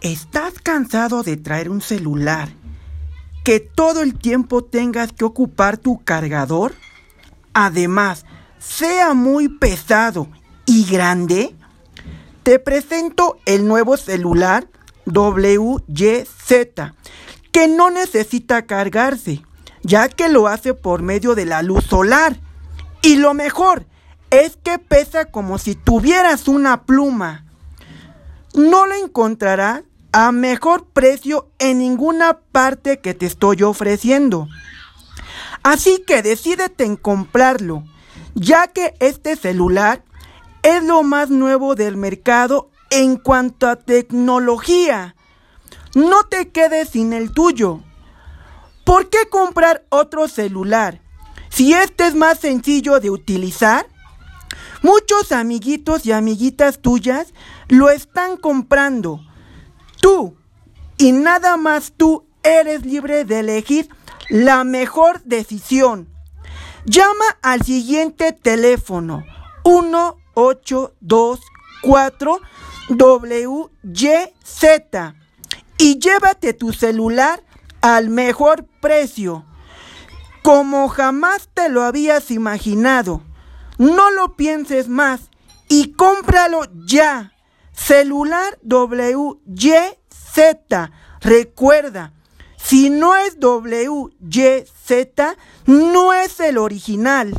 ¿Estás cansado de traer un celular que todo el tiempo tengas que ocupar tu cargador? Además, sea muy pesado y grande. Te presento el nuevo celular WYZ, que no necesita cargarse, ya que lo hace por medio de la luz solar. Y lo mejor es que pesa como si tuvieras una pluma. No lo encontrarás a mejor precio en ninguna parte que te estoy ofreciendo. Así que decídete en comprarlo, ya que este celular es lo más nuevo del mercado en cuanto a tecnología. No te quedes sin el tuyo. ¿Por qué comprar otro celular si este es más sencillo de utilizar? Muchos amiguitos y amiguitas tuyas lo están comprando Tú y nada más tú eres libre de elegir la mejor decisión. Llama al siguiente teléfono 1824 WYZ y llévate tu celular al mejor precio, como jamás te lo habías imaginado. No lo pienses más y cómpralo ya. Celular WYZ. Recuerda, si no es WYZ, no es el original.